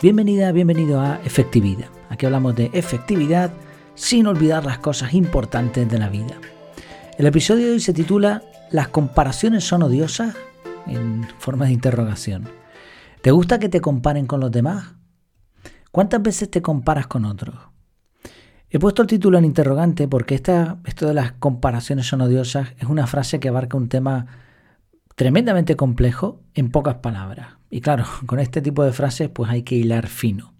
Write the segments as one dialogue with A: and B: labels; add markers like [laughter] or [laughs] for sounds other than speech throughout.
A: Bienvenida, bienvenido a Efectividad. Aquí hablamos de efectividad sin olvidar las cosas importantes de la vida. El episodio de hoy se titula ¿Las comparaciones son odiosas? en forma de interrogación. ¿Te gusta que te comparen con los demás? ¿Cuántas veces te comparas con otros? He puesto el título en interrogante porque esta, esto de las comparaciones son odiosas es una frase que abarca un tema tremendamente complejo en pocas palabras. Y claro, [laughs] con este tipo de frases pues hay que hilar fino.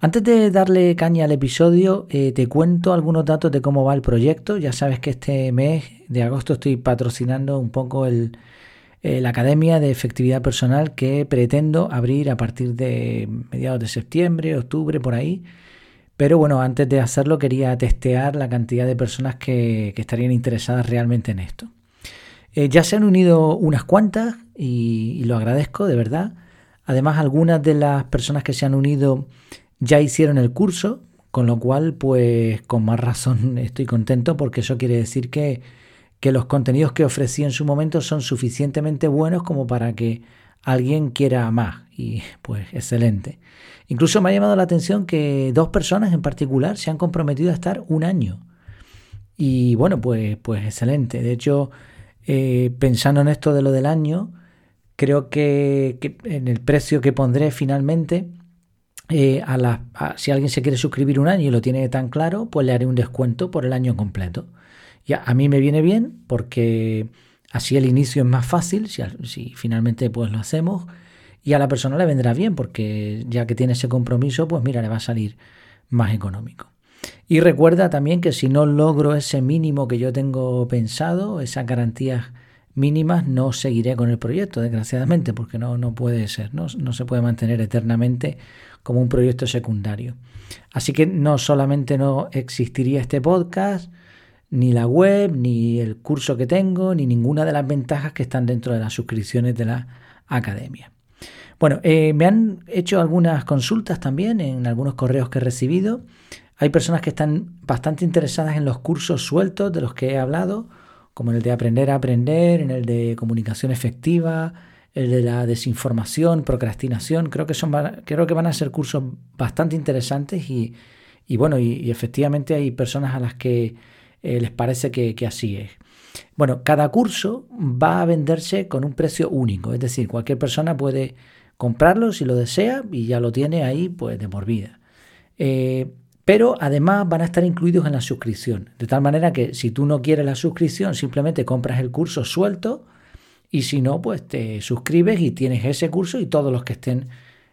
A: Antes de darle caña al episodio, eh, te cuento algunos datos de cómo va el proyecto. Ya sabes que este mes de agosto estoy patrocinando un poco el, eh, la Academia de Efectividad Personal que pretendo abrir a partir de mediados de septiembre, octubre, por ahí. Pero bueno, antes de hacerlo quería testear la cantidad de personas que, estarían interesadas realmente en esto. Eh, ya se han unido unas cuantas y, lo agradezco de verdad. Además, algunas de las personas que se han unido ya hicieron el curso, con lo cual, pues con más razón [laughs] estoy contento porque eso quiere decir que que los contenidos que ofrecí en su momento son suficientemente buenos como para que alguien quiera más. Y pues excelente. Incluso me ha llamado la atención que dos personas en particular se han comprometido a estar un año. Y bueno, pues, pues excelente. De hecho, eh, pensando en esto de lo del año, creo que, en el precio que pondré finalmente, eh, a si alguien se quiere suscribir un año y lo tiene tan claro, pues le haré un descuento por el año completo. Ya, a mí me viene bien porque así el inicio es más fácil, si, finalmente pues lo hacemos, y a la persona le vendrá bien porque ya que tiene ese compromiso, pues mira, le va a salir más económico. Y recuerda también que si no logro ese mínimo que yo tengo pensado, esas garantías mínimas, no seguiré con el proyecto, desgraciadamente, porque no, no puede ser, ¿no? no se puede mantener eternamente como un proyecto secundario. Así que no solamente no existiría este podcast, ni la web, ni el curso que tengo, ni ninguna de las ventajas que están dentro de las suscripciones de la academia. Bueno, eh, me han hecho algunas consultas también en algunos correos que he recibido. Hay personas que están bastante interesadas en los cursos sueltos de los que he hablado, como el de aprender a aprender, en el de comunicación efectiva, el de la desinformación, procrastinación. Creo que, son, creo que van a ser cursos bastante interesantes y, bueno, y efectivamente hay personas a las que eh, les parece que, así es. Bueno, cada curso va a venderse con un precio único, es decir, cualquier persona puede comprarlo si lo desea y ya lo tiene ahí pues de por vida. Eh, pero además van a estar incluidos en la suscripción, de tal manera que si tú no quieres la suscripción, simplemente compras el curso suelto y si no, pues te suscribes y tienes ese curso y todos los que estén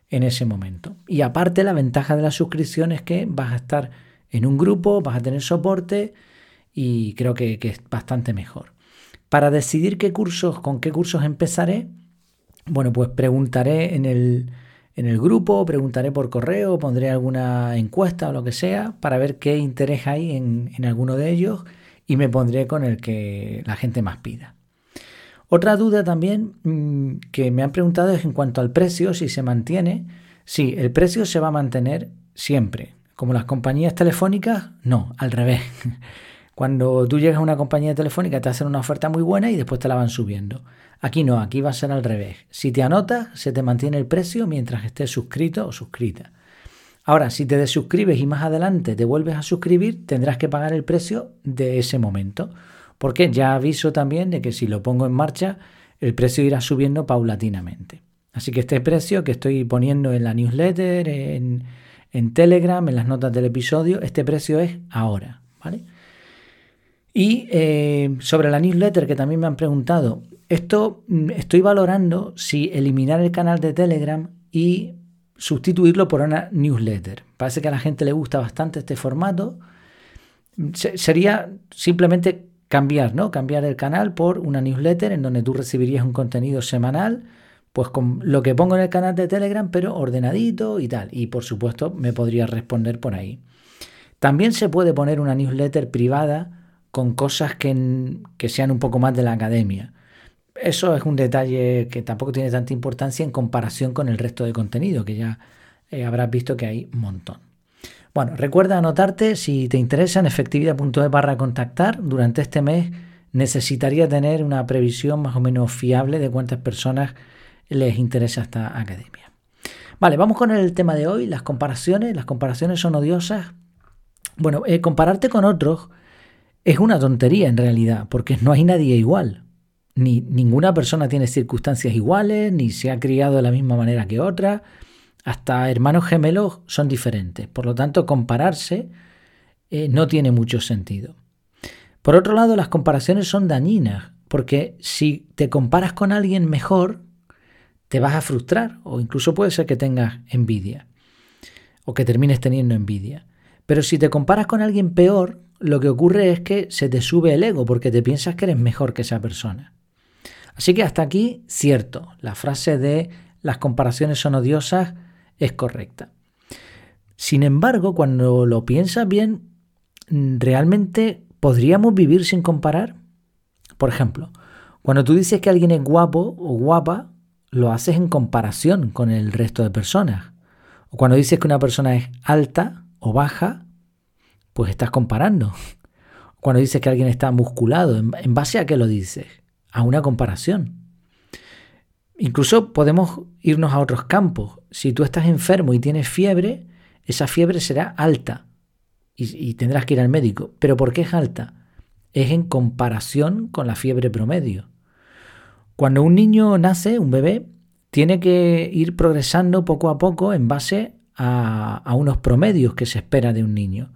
A: en ese momento. Y aparte la ventaja de la suscripción es que vas a estar en un grupo, vas a tener soporte, y creo que, es bastante mejor. Para decidir qué cursos, con qué cursos empezaré, bueno, pues preguntaré en el, en el grupo, preguntaré por correo, pondré alguna encuesta o lo que sea para ver qué interés hay en, en alguno de ellos y me pondré con el que la gente más pida. Otra duda también mm, que me han preguntado es en cuanto al precio, si se mantiene. Sí, el precio se va a mantener siempre. Como las compañías telefónicas, no, al revés. [laughs] Cuando tú llegas a una compañía telefónica te hacen una oferta muy buena y después te la van subiendo. Aquí no, aquí va a ser al revés. Si te anotas, se te mantiene el precio mientras estés suscrito o suscrita. Ahora, si te desuscribes y más adelante te vuelves a suscribir, tendrás que pagar el precio de ese momento. Porque ya aviso también de que si lo pongo en marcha, el precio irá subiendo paulatinamente. Así que este precio que estoy poniendo en la newsletter, en, en Telegram, en las notas del episodio, este precio es ahora. ¿vale? Y eh, sobre la newsletter, que también me han preguntado, esto mm, estoy valorando si eliminar el canal de Telegram y sustituirlo por una newsletter. Parece que a la gente le gusta bastante este formato. sería simplemente cambiar, ¿no? Cambiar el canal por una newsletter en donde tú recibirías un contenido semanal, pues con lo que pongo en el canal de Telegram, pero ordenadito y tal. Y por supuesto me podría responder por ahí. También se puede poner una newsletter privada con cosas que, sean un poco más de la academia. Eso es un detalle que tampoco tiene tanta importancia en comparación con el resto de contenido, que ya eh, habrás visto que hay un montón. Bueno, recuerda anotarte si te interesa en efectividad.es barra contactar. Durante este mes necesitaría tener una previsión más o menos fiable de cuántas personas les interesa esta academia. Vale, vamos con el tema de hoy, las comparaciones. Las comparaciones son odiosas. Bueno, eh, compararte con otros es una tontería en realidad, porque no hay nadie igual. Ni ninguna persona tiene circunstancias iguales, ni se ha criado de la misma manera que otra. Hasta hermanos gemelos son diferentes. Por lo tanto, compararse eh, no tiene mucho sentido. Por otro lado, las comparaciones son dañinas, porque si te comparas con alguien mejor, te vas a frustrar o incluso puede ser que tengas envidia o que termines teniendo envidia. Pero si te comparas con alguien peor, lo que ocurre es que se te sube el ego porque te piensas que eres mejor que esa persona. Así que hasta aquí, cierto, la frase de las comparaciones son odiosas es correcta. Sin embargo, cuando lo piensas bien, ¿realmente podríamos vivir sin comparar? Por ejemplo, cuando tú dices que alguien es guapo o guapa, lo haces en comparación con el resto de personas. O cuando dices que una persona es alta o baja, pues estás comparando. Cuando dices que alguien está musculado, ¿en base a qué lo dices? A una comparación. Incluso podemos irnos a otros campos. Si tú estás enfermo y tienes fiebre, esa fiebre será alta y, tendrás que ir al médico. ¿Pero por qué es alta? Es en comparación con la fiebre promedio. Cuando un niño nace, un bebé, tiene que ir progresando poco a poco en base a, unos promedios que se espera de un niño.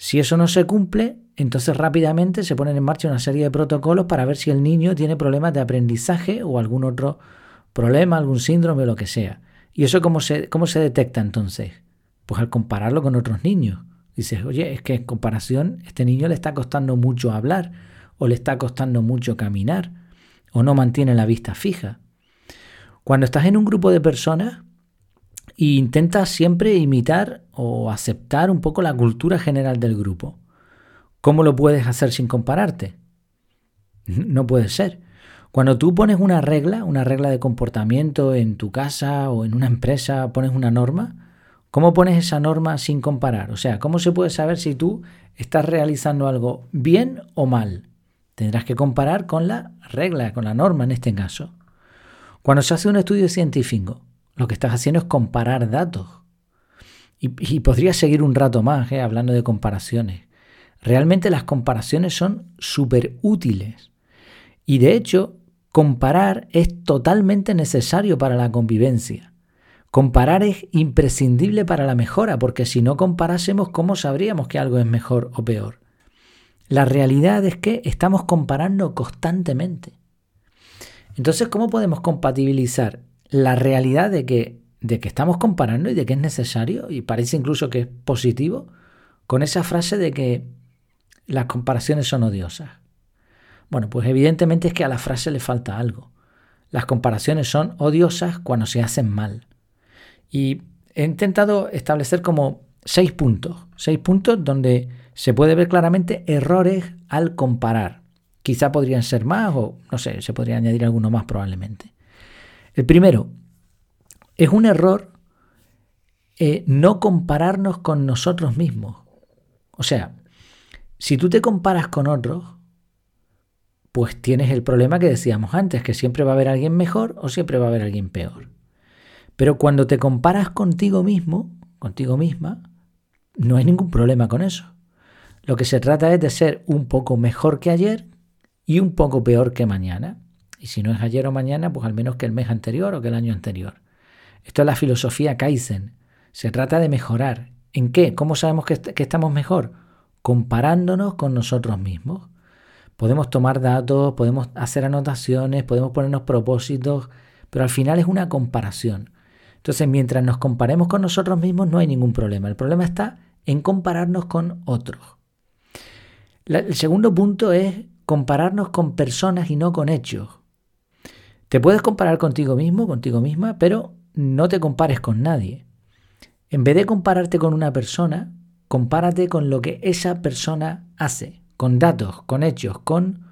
A: Si eso no se cumple, entonces rápidamente se ponen en marcha una serie de protocolos para ver si el niño tiene problemas de aprendizaje o algún otro problema, algún síndrome o lo que sea. ¿Y eso cómo se, cómo se detecta entonces? Pues al compararlo con otros niños. Dices, oye, es que en comparación este niño le está costando mucho hablar o le está costando mucho caminar o no mantiene la vista fija. Cuando estás en un grupo de personas e intentas siempre imitar o aceptar un poco la cultura general del grupo, ¿cómo lo puedes hacer sin compararte? [laughs] No puede ser. Cuando tú pones una regla, una regla de comportamiento en tu casa o en una empresa, pones una norma, ¿cómo pones esa norma sin comparar? O sea, ¿cómo se puede saber si tú estás realizando algo bien o mal? Tendrás que comparar con la regla, con la norma en este caso. Cuando se hace un estudio científico, lo que estás haciendo es comparar datos. Y, podrías seguir un rato más ¿eh? hablando de comparaciones. Realmente las comparaciones son súper útiles. Y de hecho, comparar es totalmente necesario para la convivencia. Comparar es imprescindible para la mejora, porque si no comparásemos, ¿cómo sabríamos que algo es mejor o peor? La realidad es que estamos comparando constantemente. Entonces, ¿cómo podemos compatibilizar la realidad de que, de que estamos comparando y de que es necesario, y parece incluso que es positivo, con esa frase de que las comparaciones son odiosas? Bueno, pues evidentemente es que a la frase le falta algo. Las comparaciones son odiosas cuando se hacen mal. Y he intentado establecer como seis puntos, seis puntos donde se puede ver claramente errores al comparar. Quizá podrían ser más o no sé, se podría añadir alguno más probablemente. El primero, es un error eh, no compararnos con nosotros mismos. O sea, si tú te comparas con otros, pues tienes el problema que decíamos antes, que siempre va a haber alguien mejor o siempre va a haber alguien peor. Pero cuando te comparas contigo mismo, contigo misma, no hay ningún problema con eso. Lo que se trata es de ser un poco mejor que ayer y un poco peor que mañana. Y si no es ayer o mañana, pues al menos que el mes anterior o que el año anterior. Esto es la filosofía Kaizen. Se trata de mejorar. ¿En qué? ¿Cómo sabemos que, que estamos mejor? Comparándonos con nosotros mismos. Podemos tomar datos, podemos hacer anotaciones, podemos ponernos propósitos, pero al final es una comparación. Entonces, mientras nos comparemos con nosotros mismos, no hay ningún problema. El problema está en compararnos con otros el segundo punto es compararnos con personas y no con hechos. Te puedes comparar contigo mismo, contigo misma, pero no te compares con nadie. En vez de compararte con una persona, compárate con lo que esa persona hace, con datos, con hechos, con,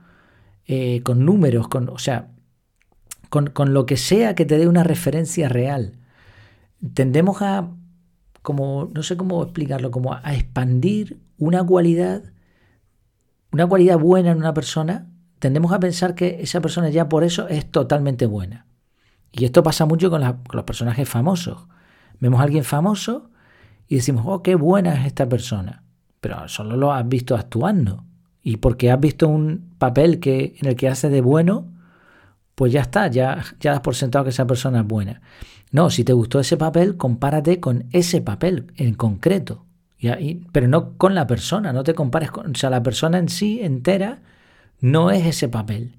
A: eh, con números, con, o sea, con, con lo que sea que te dé una referencia real. Tendemos a, como, no sé cómo explicarlo, como a expandir una cualidad una cualidad buena en una persona, tendemos a pensar que esa persona ya por eso es totalmente buena. Y esto pasa mucho con, los personajes famosos. Vemos a alguien famoso y decimos, oh, qué buena es esta persona. Pero solo lo has visto actuando. Y porque has visto un papel que, en el que hace de bueno, pues ya está, ya, ya das por sentado que esa persona es buena. No, si te gustó ese papel, compárate con ese papel en concreto. pero no con la persona, no te compares con... O sea, la persona en sí entera no es ese papel.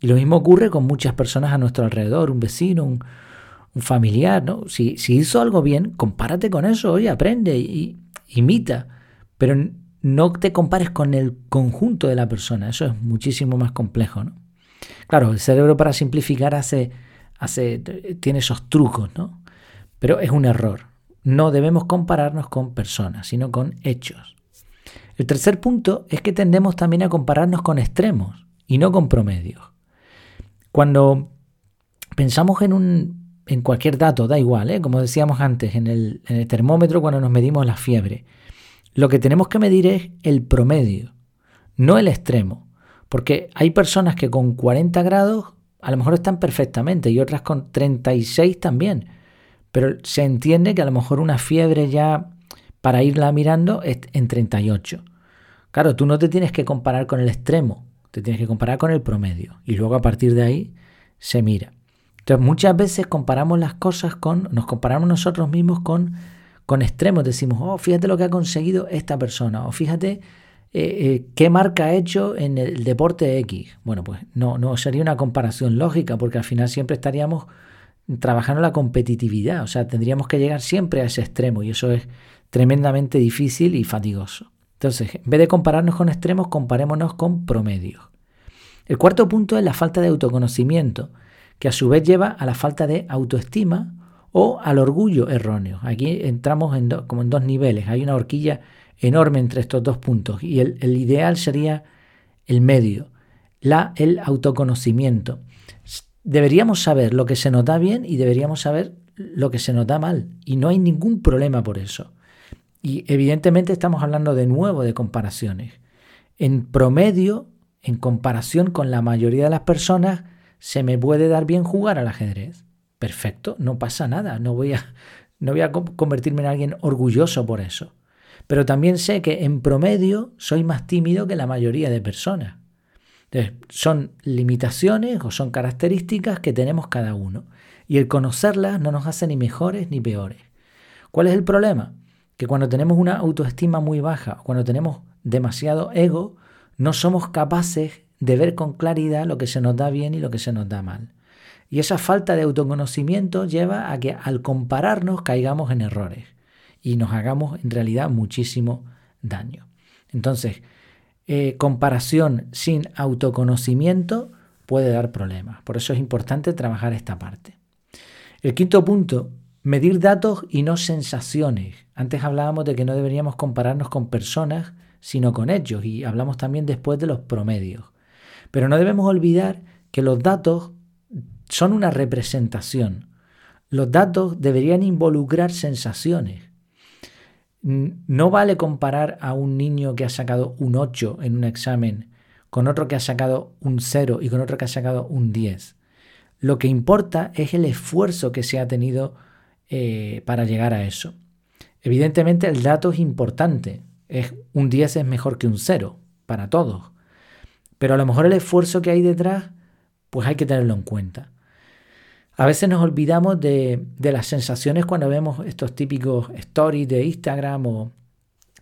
A: Y lo mismo ocurre con muchas personas a nuestro alrededor, un vecino, un, familiar, ¿no? Si, hizo algo bien, compárate con eso, oye, aprende y imita, pero no te compares con el conjunto de la persona, eso es muchísimo más complejo, ¿no? Claro, el cerebro para simplificar hace, hace, tiene esos trucos, ¿no? Pero es un error. No debemos compararnos con personas, sino con hechos. El tercer punto es que tendemos también a compararnos con extremos y no con promedios. Cuando pensamos en, un, en cualquier dato, da igual, ¿eh? como decíamos antes, en el, en el termómetro cuando nos medimos la fiebre, lo que tenemos que medir es el promedio, no el extremo. Porque hay personas que con 40 grados a lo mejor están perfectamente y otras con 36 también. Pero se entiende que a lo mejor una fiebre ya para irla mirando en 38. Claro, tú no te tienes que comparar con el extremo, te tienes que comparar con el promedio y luego a partir de ahí se mira. Entonces muchas veces comparamos las cosas con, nos comparamos nosotros mismos con, con extremos, decimos, oh, fíjate lo que ha conseguido esta persona, o fíjate eh, eh, qué marca ha hecho en el deporte X. Bueno, pues no, no sería una comparación lógica, porque al final siempre estaríamos trabajando la competitividad, o sea, tendríamos que llegar siempre a ese extremo y eso es tremendamente difícil y fatigoso. Entonces, en vez de compararnos con extremos, comparémonos con promedios. El cuarto punto es la falta de autoconocimiento, que a su vez lleva a la falta de autoestima o al orgullo erróneo. Aquí entramos en como en dos niveles. Hay una horquilla enorme entre estos dos puntos y el, ideal sería el medio, la, el autoconocimiento. Deberíamos saber lo que se nos da bien y deberíamos saber lo que se nos da mal y no hay ningún problema por eso. Y evidentemente estamos hablando de nuevo de comparaciones. En promedio, en comparación con la mayoría de las personas, se me puede dar bien jugar al ajedrez. Perfecto, no pasa nada, no voy a, [laughs] no voy a convertirme en alguien orgulloso por eso. Pero también sé que en promedio soy más tímido que la mayoría de personas. Entonces, son limitaciones o son características que tenemos cada uno. Y el conocerlas no nos hace ni mejores ni peores. ¿Cuál es el problema? Que cuando tenemos una autoestima muy baja, cuando tenemos demasiado ego, no somos capaces de ver con claridad lo que se nos da bien y lo que se nos da mal. Y esa falta de autoconocimiento lleva a que al compararnos caigamos en errores y nos hagamos en realidad muchísimo daño. Entonces, eh, comparación sin autoconocimiento puede dar problemas. Por eso es importante trabajar esta parte. El quinto punto Medir datos y no sensaciones. Antes hablábamos de que no deberíamos compararnos con personas, sino con hechos, y hablamos también después de los promedios. Pero no debemos olvidar que los datos son una representación. Los datos deberían involucrar sensaciones. No vale comparar a un niño que ha sacado un 8 en un examen con otro que ha sacado un 0 y con otro que ha sacado un 10. Lo que importa es el esfuerzo que se ha tenido eh, para llegar a eso. Evidentemente el dato es importante, es, un 10 es mejor que un 0 para todos, pero a lo mejor el esfuerzo que hay detrás, pues hay que tenerlo en cuenta. A veces nos olvidamos de, las sensaciones cuando vemos estos típicos stories de Instagram o,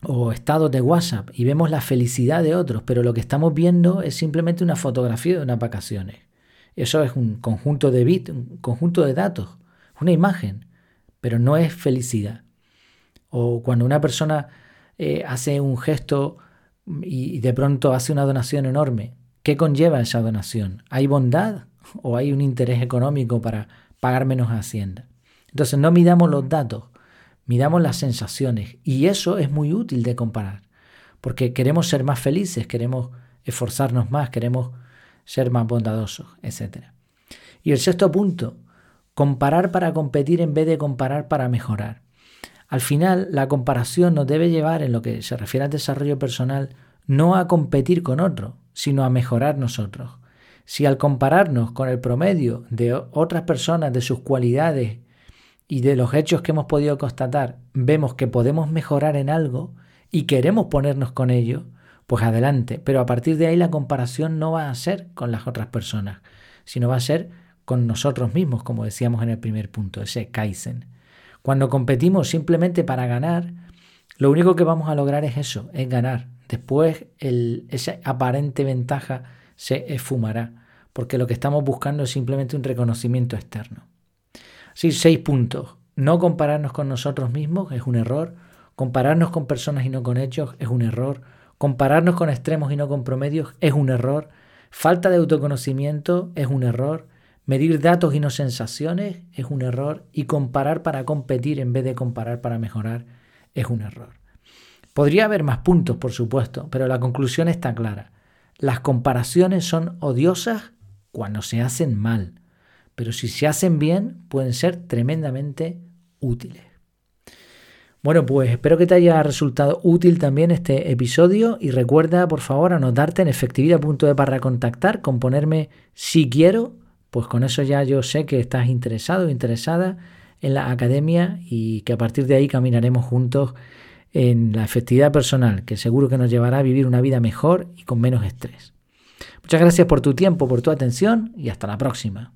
A: o estados de WhatsApp y vemos la felicidad de otros, pero lo que estamos viendo es simplemente una fotografía de unas vacaciones. Eso es un conjunto de bits, un conjunto de datos, una imagen pero no es felicidad. O cuando una persona eh, hace un gesto y de pronto hace una donación enorme, ¿qué conlleva esa donación? ¿Hay bondad o hay un interés económico para pagar menos a Hacienda? Entonces no midamos los datos, midamos las sensaciones y eso es muy útil de comparar, porque queremos ser más felices, queremos esforzarnos más, queremos ser más bondadosos, etc. Y el sexto punto, comparar para competir en vez de comparar para mejorar. Al final, la comparación nos debe llevar, en lo que se refiere al desarrollo personal, no a competir con otro, sino a mejorar nosotros. Si al compararnos con el promedio de otras personas, de sus cualidades y de los hechos que hemos podido constatar vemos que podemos mejorar en algo y queremos ponernos con ello, pues adelante. Pero a partir de ahí la comparación no va a ser con las otras personas, sino va a ser con nosotros mismos, como decíamos en el primer punto, ese Kaizen. Cuando competimos simplemente para ganar, lo único que vamos a lograr es eso, es ganar. Después el, esa aparente ventaja se esfumará, porque lo que estamos buscando es simplemente un reconocimiento externo. Sí, seis puntos. No compararnos con nosotros mismos es un error. Compararnos con personas y no con hechos es un error. Compararnos con extremos y no con promedios es un error. Falta de autoconocimiento es un error. Medir datos y no sensaciones es un error. Y comparar para competir en vez de comparar para mejorar es un error. Podría haber más puntos, por supuesto, pero la conclusión está clara. Las comparaciones son odiosas cuando se hacen mal, pero si se hacen bien pueden ser tremendamente útiles. Bueno, pues espero que te haya resultado útil también este episodio y recuerda por favor anotarte en efectividad.de para contactar con ponerme si quiero, pues con eso ya yo sé que estás interesado interesada en la academia y que a partir de ahí caminaremos juntos en la efectividad personal, que seguro que nos llevará a vivir una vida mejor y con menos estrés. Muchas gracias por tu tiempo, por tu atención y hasta la próxima.